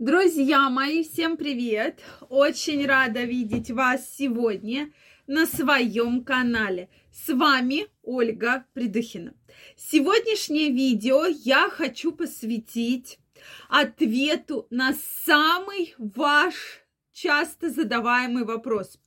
Друзья мои, всем привет! Очень рада видеть вас сегодня на своем канале. С вами Ольга Придухина. Сегодняшнее видео я хочу посвятить ответу на самый ваш часто задаваемый вопрос.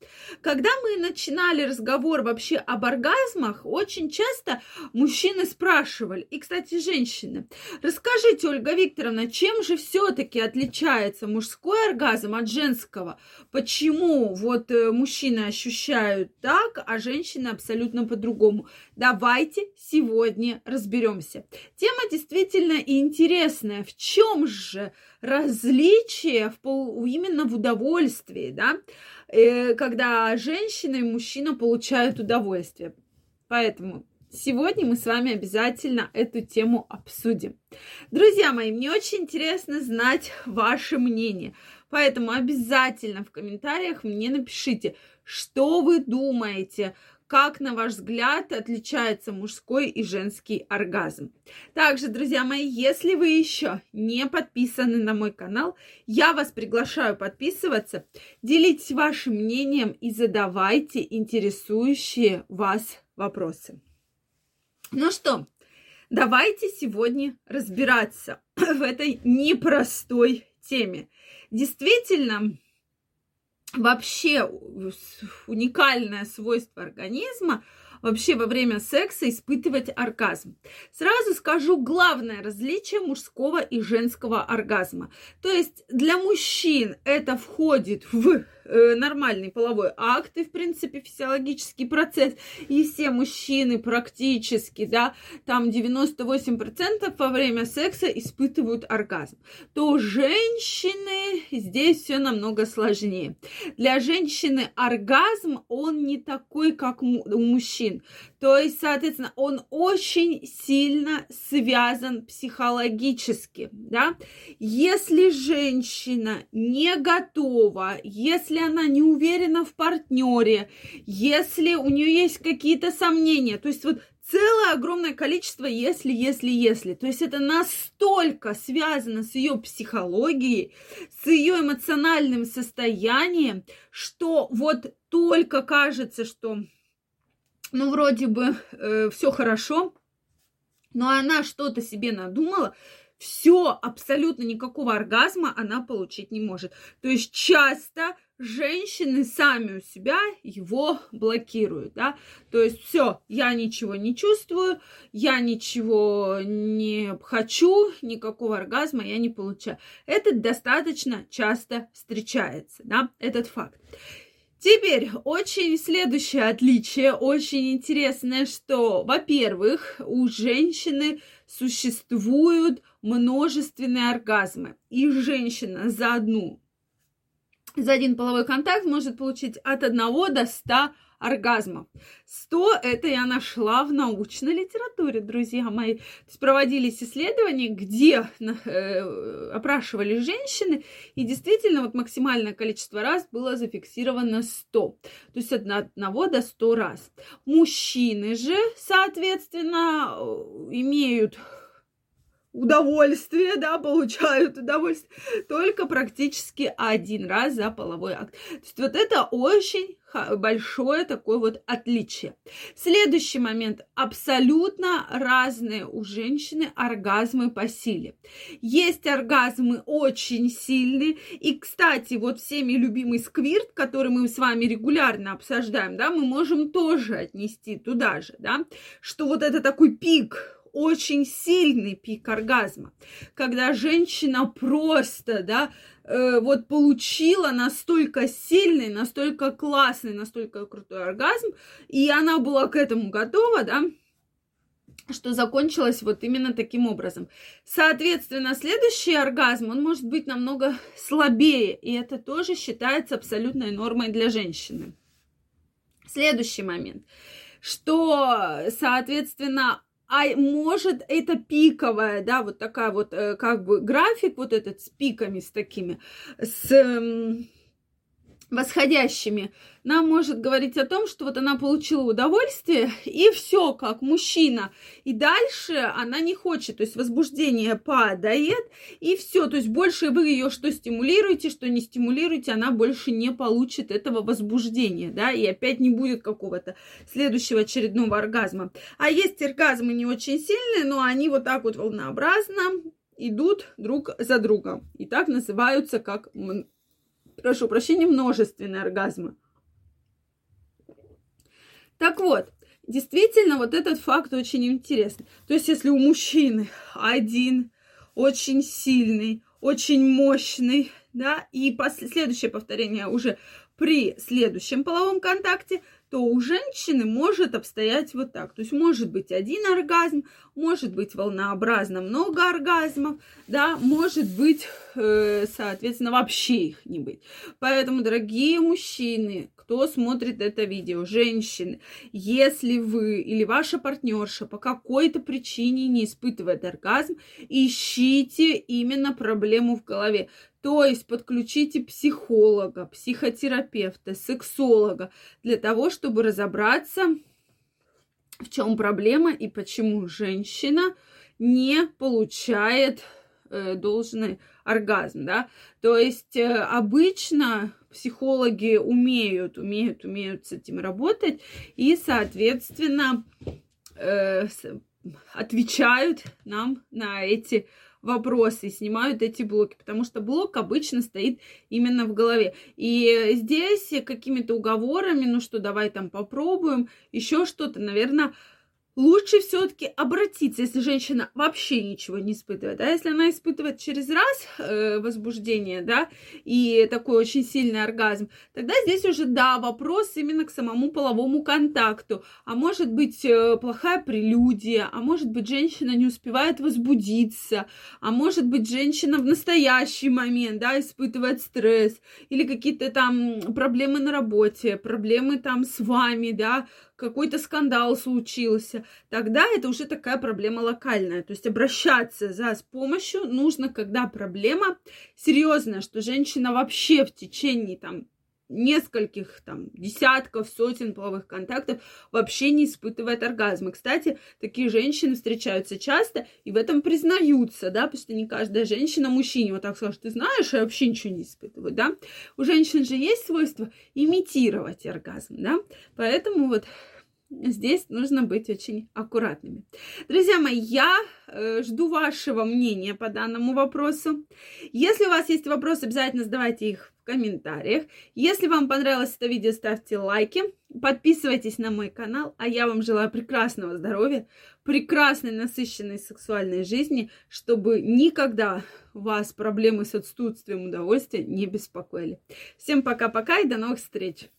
Когда мы начинали разговор вообще об оргазмах, очень часто мужчины спрашивали, и, кстати, женщины, расскажите, Ольга Викторовна, чем же все-таки отличается мужской оргазм от женского? Почему вот э, мужчины ощущают так, а женщины абсолютно по-другому? Давайте сегодня разберемся. Тема действительно интересная. В чем же различие в пол, именно в удовольствии, да, э, когда женщина и мужчина получают удовольствие. Поэтому Сегодня мы с вами обязательно эту тему обсудим. Друзья мои, мне очень интересно знать ваше мнение, поэтому обязательно в комментариях мне напишите, что вы думаете, как, на ваш взгляд, отличается мужской и женский оргазм. Также, друзья мои, если вы еще не подписаны на мой канал, я вас приглашаю подписываться, делитесь вашим мнением и задавайте интересующие вас вопросы. Ну что, давайте сегодня разбираться в этой непростой теме. Действительно, вообще уникальное свойство организма вообще во время секса испытывать оргазм. Сразу скажу главное различие мужского и женского оргазма. То есть для мужчин это входит в нормальный половой акт и, в принципе, физиологический процесс. И все мужчины практически, да, там 98% во время секса испытывают оргазм. То женщины здесь все намного сложнее. Для женщины оргазм, он не такой, как у мужчин. То есть, соответственно, он очень сильно связан психологически, да. Если женщина не готова, если она не уверена в партнере, если у нее есть какие-то сомнения, то есть вот целое огромное количество если, если, если. То есть это настолько связано с ее психологией, с ее эмоциональным состоянием, что вот только кажется, что ну вроде бы э, все хорошо, но она что-то себе надумала, все, абсолютно никакого оргазма она получить не может. То есть часто женщины сами у себя его блокируют, да, то есть все, я ничего не чувствую, я ничего не хочу, никакого оргазма я не получаю. Это достаточно часто встречается, да, этот факт. Теперь очень следующее отличие, очень интересное, что, во-первых, у женщины существуют множественные оргазмы. И женщина за одну за один половой контакт может получить от 1 до 100 оргазмов. 100 это я нашла в научной литературе, друзья мои. То есть проводились исследования, где э, опрашивали женщины, и действительно вот максимальное количество раз было зафиксировано 100. То есть от 1 до 100 раз. Мужчины же, соответственно, э, имеют удовольствие, да, получают удовольствие только практически один раз за половой акт. То есть вот это очень большое такое вот отличие. Следующий момент. Абсолютно разные у женщины оргазмы по силе. Есть оргазмы очень сильные. И, кстати, вот всеми любимый сквирт, который мы с вами регулярно обсуждаем, да, мы можем тоже отнести туда же, да, что вот это такой пик очень сильный пик оргазма, когда женщина просто, да, э, вот получила настолько сильный, настолько классный, настолько крутой оргазм, и она была к этому готова, да, что закончилось вот именно таким образом. Соответственно, следующий оргазм, он может быть намного слабее, и это тоже считается абсолютной нормой для женщины. Следующий момент, что, соответственно, а может это пиковая, да, вот такая вот э, как бы график вот этот с пиками, с такими, с эм, восходящими, нам может говорить о том, что вот она получила удовольствие, и все, как мужчина. И дальше она не хочет, то есть возбуждение падает, и все. То есть больше вы ее что стимулируете, что не стимулируете, она больше не получит этого возбуждения, да, и опять не будет какого-то следующего очередного оргазма. А есть оргазмы не очень сильные, но они вот так вот волнообразно идут друг за другом. И так называются как прошу прощения, множественные оргазмы. Так вот, действительно, вот этот факт очень интересный. То есть, если у мужчины один очень сильный, очень мощный, да, и после, следующее повторение уже при следующем половом контакте, то у женщины может обстоять вот так. То есть может быть один оргазм, может быть волнообразно много оргазмов, да, может быть, э, соответственно, вообще их не быть. Поэтому, дорогие мужчины, кто смотрит это видео, женщины, если вы или ваша партнерша по какой-то причине не испытывает оргазм, ищите именно проблему в голове. То есть подключите психолога, психотерапевта, сексолога для того, чтобы разобраться, в чем проблема и почему женщина не получает э, должный оргазм, да. То есть э, обычно психологи умеют, умеют, умеют с этим работать и, соответственно, э, отвечают нам на эти вопросы, снимают эти блоки, потому что блок обычно стоит именно в голове. И здесь какими-то уговорами, ну что, давай там попробуем, еще что-то, наверное, лучше все-таки обратиться, если женщина вообще ничего не испытывает. А если она испытывает через раз э, возбуждение, да, и такой очень сильный оргазм, тогда здесь уже, да, вопрос именно к самому половому контакту. А может быть э, плохая прелюдия, а может быть женщина не успевает возбудиться, а может быть женщина в настоящий момент, да, испытывает стресс или какие-то там проблемы на работе, проблемы там с вами, да, какой-то скандал случился, тогда это уже такая проблема локальная. То есть обращаться за с помощью нужно, когда проблема серьезная, что женщина вообще в течение там нескольких там десятков, сотен половых контактов вообще не испытывает оргазма. Кстати, такие женщины встречаются часто и в этом признаются, да, потому что не каждая женщина мужчине вот так скажет, ты знаешь, я вообще ничего не испытываю, да. У женщин же есть свойство имитировать оргазм, да, поэтому вот здесь нужно быть очень аккуратными. Друзья мои, я э, жду вашего мнения по данному вопросу. Если у вас есть вопросы, обязательно задавайте их в комментариях. Если вам понравилось это видео, ставьте лайки, подписывайтесь на мой канал, а я вам желаю прекрасного здоровья, прекрасной насыщенной сексуальной жизни, чтобы никогда вас проблемы с отсутствием удовольствия не беспокоили. Всем пока-пока и до новых встреч!